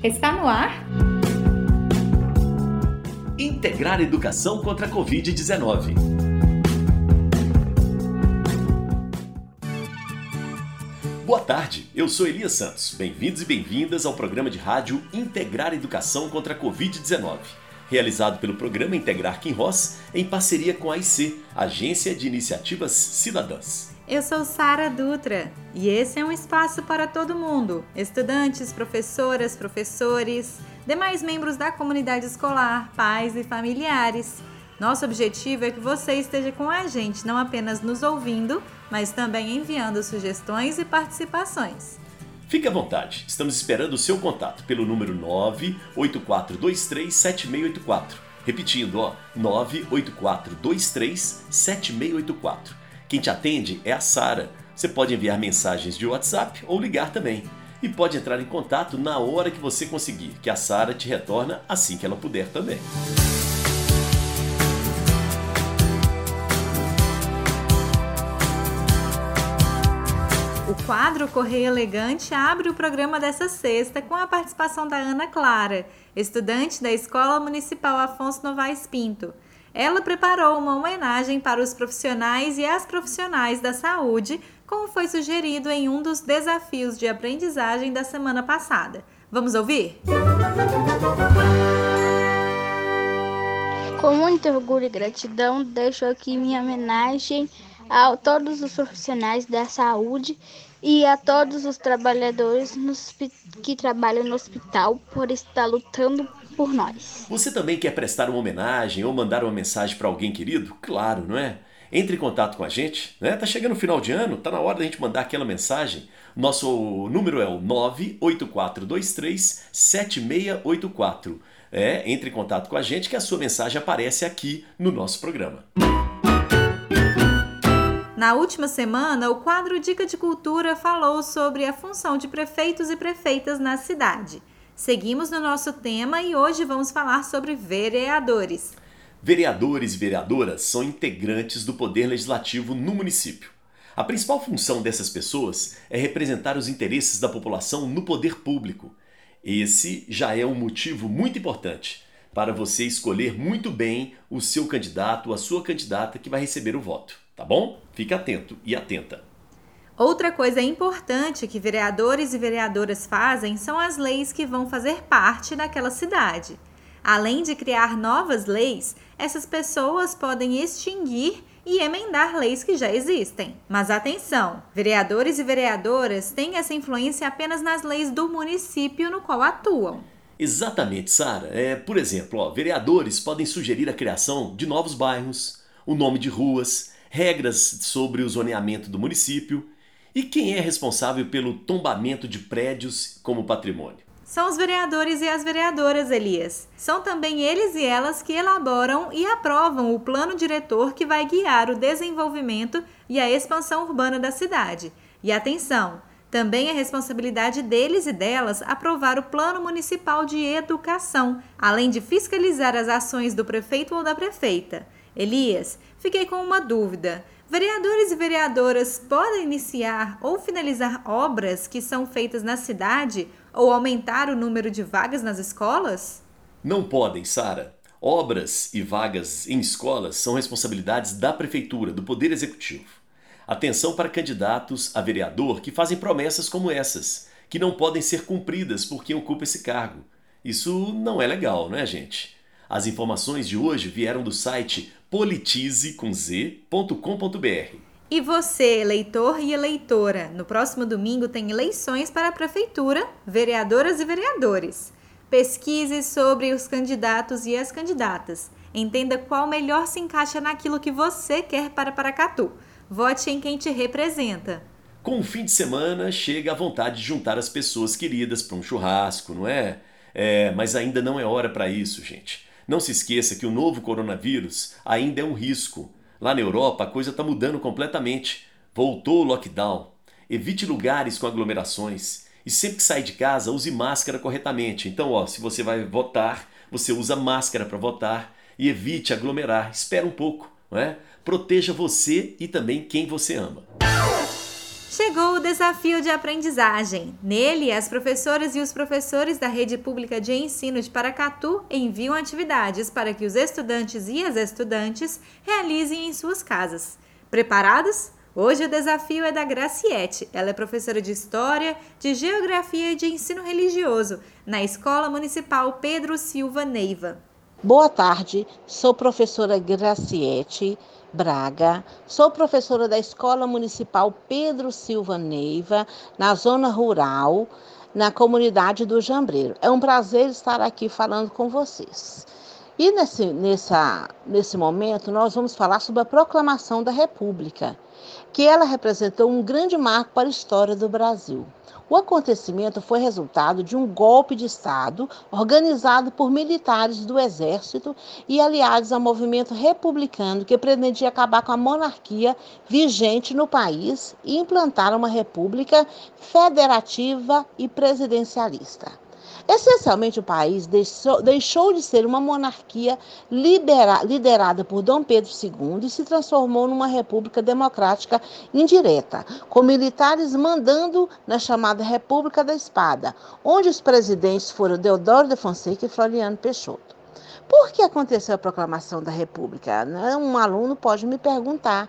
Está no ar? Integrar Educação contra a Covid-19. Boa tarde, eu sou Elias Santos. Bem-vindos e bem-vindas ao programa de rádio Integrar Educação contra a Covid-19, realizado pelo programa Integrar Quem Ross em parceria com a AIC, Agência de Iniciativas Cidadãs. Eu sou Sara Dutra e esse é um espaço para todo mundo: estudantes, professoras, professores, demais membros da comunidade escolar, pais e familiares. Nosso objetivo é que você esteja com a gente, não apenas nos ouvindo, mas também enviando sugestões e participações. Fique à vontade, estamos esperando o seu contato pelo número 984237684. Repetindo, ó, 984237684. Quem te atende é a Sara. Você pode enviar mensagens de WhatsApp ou ligar também. E pode entrar em contato na hora que você conseguir, que a Sara te retorna assim que ela puder também. O quadro Correio Elegante abre o programa dessa sexta com a participação da Ana Clara, estudante da Escola Municipal Afonso Novaes Pinto. Ela preparou uma homenagem para os profissionais e as profissionais da saúde, como foi sugerido em um dos desafios de aprendizagem da semana passada. Vamos ouvir? Com muito orgulho e gratidão, deixo aqui minha homenagem a todos os profissionais da saúde e a todos os trabalhadores que trabalham no hospital por estar lutando por nós. Você também quer prestar uma homenagem ou mandar uma mensagem para alguém querido? Claro, não é? Entre em contato com a gente, né? Tá chegando o final de ano, tá na hora da gente mandar aquela mensagem. Nosso número é o 98423 7684. É, entre em contato com a gente que a sua mensagem aparece aqui no nosso programa. Na última semana, o quadro Dica de Cultura falou sobre a função de prefeitos e prefeitas na cidade. Seguimos no nosso tema e hoje vamos falar sobre vereadores. Vereadores e vereadoras são integrantes do poder legislativo no município. A principal função dessas pessoas é representar os interesses da população no poder público. Esse já é um motivo muito importante para você escolher muito bem o seu candidato a sua candidata que vai receber o voto, tá bom? Fique atento e atenta. Outra coisa importante que vereadores e vereadoras fazem são as leis que vão fazer parte daquela cidade. Além de criar novas leis, essas pessoas podem extinguir e emendar leis que já existem. Mas atenção, vereadores e vereadoras têm essa influência apenas nas leis do município no qual atuam. Exatamente, Sara. É, por exemplo, ó, vereadores podem sugerir a criação de novos bairros, o nome de ruas, regras sobre o zoneamento do município e quem é responsável pelo tombamento de prédios como patrimônio? São os vereadores e as vereadoras, Elias. São também eles e elas que elaboram e aprovam o plano diretor que vai guiar o desenvolvimento e a expansão urbana da cidade. E atenção, também é responsabilidade deles e delas aprovar o Plano Municipal de Educação, além de fiscalizar as ações do prefeito ou da prefeita. Elias, fiquei com uma dúvida. Vereadores e vereadoras podem iniciar ou finalizar obras que são feitas na cidade ou aumentar o número de vagas nas escolas? Não podem, Sara. Obras e vagas em escolas são responsabilidades da prefeitura, do Poder Executivo. Atenção para candidatos a vereador que fazem promessas como essas, que não podem ser cumpridas por quem ocupa esse cargo. Isso não é legal, não é, gente? As informações de hoje vieram do site politize.com.br. E você, eleitor e eleitora, no próximo domingo tem eleições para a prefeitura, vereadoras e vereadores. Pesquise sobre os candidatos e as candidatas. Entenda qual melhor se encaixa naquilo que você quer para Paracatu. Vote em quem te representa. Com o fim de semana, chega a vontade de juntar as pessoas queridas para um churrasco, não é? É, mas ainda não é hora para isso, gente. Não se esqueça que o novo coronavírus ainda é um risco. Lá na Europa a coisa está mudando completamente. Voltou o lockdown. Evite lugares com aglomerações. E sempre que sair de casa, use máscara corretamente. Então, ó, se você vai votar, você usa máscara para votar e evite aglomerar. Espera um pouco, não é? Proteja você e também quem você ama. Chegou o desafio de aprendizagem. Nele, as professoras e os professores da rede pública de ensino de Paracatu enviam atividades para que os estudantes e as estudantes realizem em suas casas. Preparados? Hoje o desafio é da Graciete. Ela é professora de História, de Geografia e de Ensino Religioso na Escola Municipal Pedro Silva Neiva. Boa tarde, sou professora Graciete Braga. Sou professora da Escola Municipal Pedro Silva Neiva, na zona rural, na comunidade do Jambreiro. É um prazer estar aqui falando com vocês. E nesse, nessa, nesse momento, nós vamos falar sobre a proclamação da República, que ela representou um grande marco para a história do Brasil. O acontecimento foi resultado de um golpe de Estado organizado por militares do Exército e aliados ao movimento republicano que pretendia acabar com a monarquia vigente no país e implantar uma república federativa e presidencialista. Essencialmente, o país deixou, deixou de ser uma monarquia libera, liderada por Dom Pedro II e se transformou numa república democrática indireta, com militares mandando na chamada República da Espada, onde os presidentes foram Deodoro de Fonseca e Floriano Peixoto. Por que aconteceu a proclamação da República? Um aluno pode me perguntar.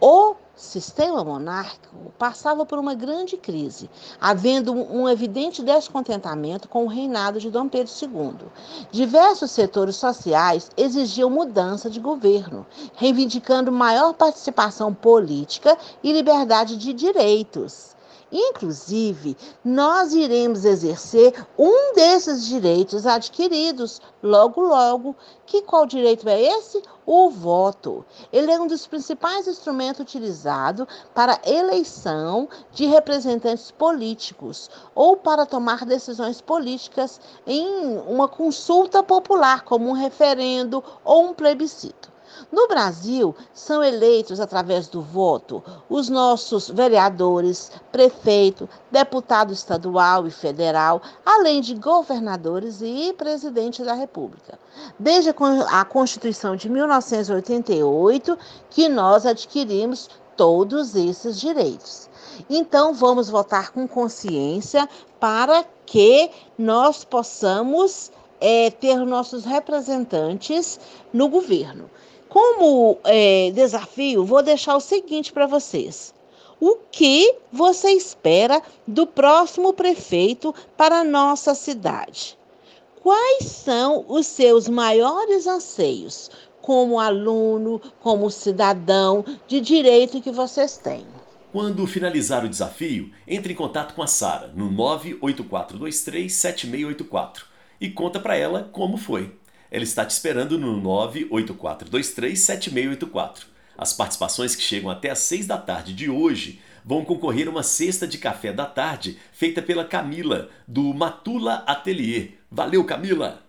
O sistema monárquico passava por uma grande crise, havendo um evidente descontentamento com o reinado de Dom Pedro II. Diversos setores sociais exigiam mudança de governo, reivindicando maior participação política e liberdade de direitos. Inclusive, nós iremos exercer um desses direitos adquiridos logo, logo. Que qual direito é esse? O voto. Ele é um dos principais instrumentos utilizados para eleição de representantes políticos ou para tomar decisões políticas em uma consulta popular, como um referendo ou um plebiscito. No Brasil, são eleitos através do voto os nossos vereadores, prefeito, deputado estadual e federal, além de governadores e presidente da República. Desde a Constituição de 1988 que nós adquirimos todos esses direitos. Então, vamos votar com consciência para que nós possamos é, ter nossos representantes no governo. Como é, desafio, vou deixar o seguinte para vocês. O que você espera do próximo prefeito para a nossa cidade? Quais são os seus maiores anseios como aluno, como cidadão de direito que vocês têm? Quando finalizar o desafio, entre em contato com a Sara no 984237684 e conta para ela como foi. Ela está te esperando no 984237684. As participações que chegam até às 6 da tarde de hoje vão concorrer a uma cesta de café da tarde feita pela Camila, do Matula Atelier. Valeu, Camila!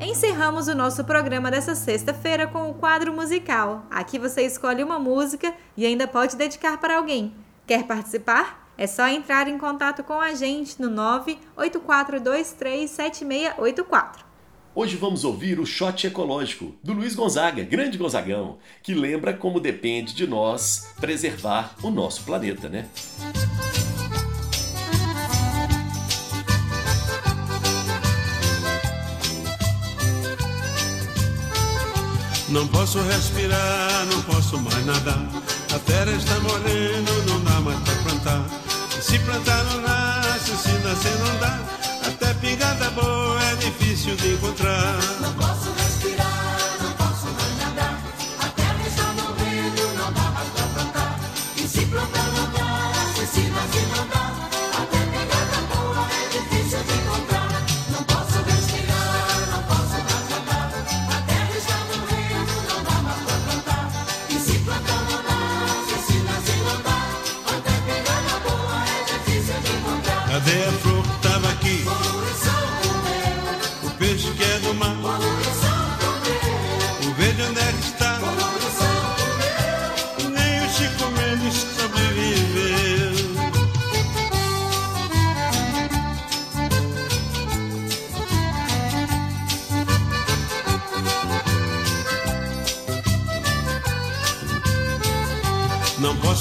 Encerramos o nosso programa dessa sexta-feira com o quadro musical. Aqui você escolhe uma música e ainda pode dedicar para alguém. Quer participar? É só entrar em contato com a gente no 984237684. Hoje vamos ouvir o Shot Ecológico, do Luiz Gonzaga, grande Gonzagão, que lembra como depende de nós preservar o nosso planeta, né? Não posso respirar, não posso mais nadar. A terra está morrendo, não dá mais pra plantar. Se plantar não nasce, se nascer não dá. Até pingada boa é difícil de encontrar.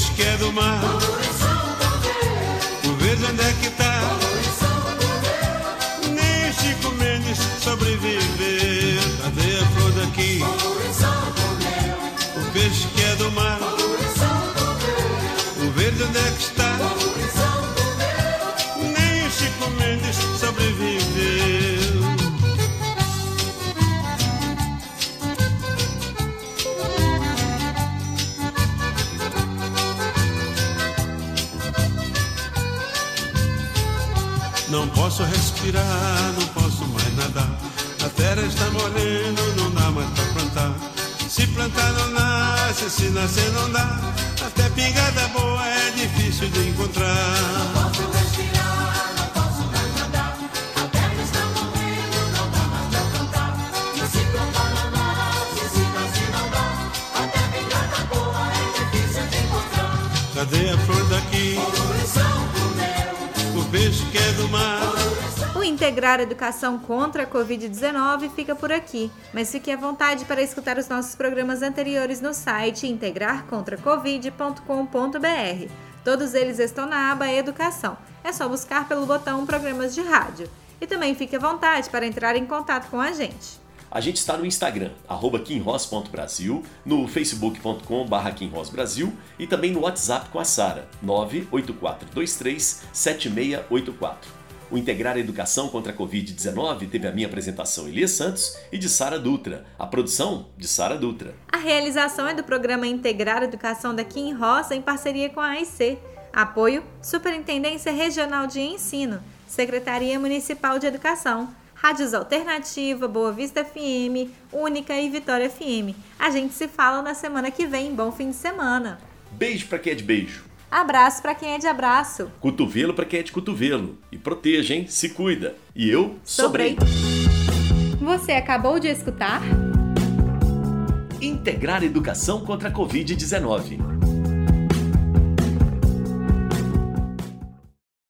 Peixe que é do mar. O verde onde é que tá? Nem Chico Mendes sobreviveu. Cadê a flor daqui? O peixe que é do mar. O verde onde é que está? Nem Chico Mendes sobreviveu. Respirar, não posso mais nadar. A terra está morrendo, não dá mais pra plantar. Se plantar não nasce, se nascer não dá. Até pingada boa é difícil de encontrar. Posso respirar, não posso mais nadar. A terra está morrendo, não dá mais pra plantar. Se plantar não nasce, se nascer não dá. Até pingada boa difícil de encontrar. Cadê a flor daqui? O peixe que é do mar. Integrar Educação contra a Covid-19 fica por aqui, mas fique à vontade para escutar os nossos programas anteriores no site integrarcontracovid.com.br. Todos eles estão na aba Educação. É só buscar pelo botão Programas de Rádio. E também fique à vontade para entrar em contato com a gente. A gente está no Instagram, arroba no facebook.com.br quinrossbrasil e também no WhatsApp com a Sara, 984237684. O Integrar Educação contra a Covid-19 teve a minha apresentação Elias Santos e de Sara Dutra. A produção de Sara Dutra. A realização é do programa Integrar Educação da Kim Roça em parceria com a AIC. Apoio: Superintendência Regional de Ensino, Secretaria Municipal de Educação, Rádios Alternativa, Boa Vista FM, Única e Vitória FM. A gente se fala na semana que vem. Bom fim de semana. Beijo para quem é de beijo. Abraço para quem é de abraço. Cotovelo para quem é de cotovelo. E proteja, hein? Se cuida. E eu sobrei. Você acabou de escutar? Integrar Educação contra a Covid-19.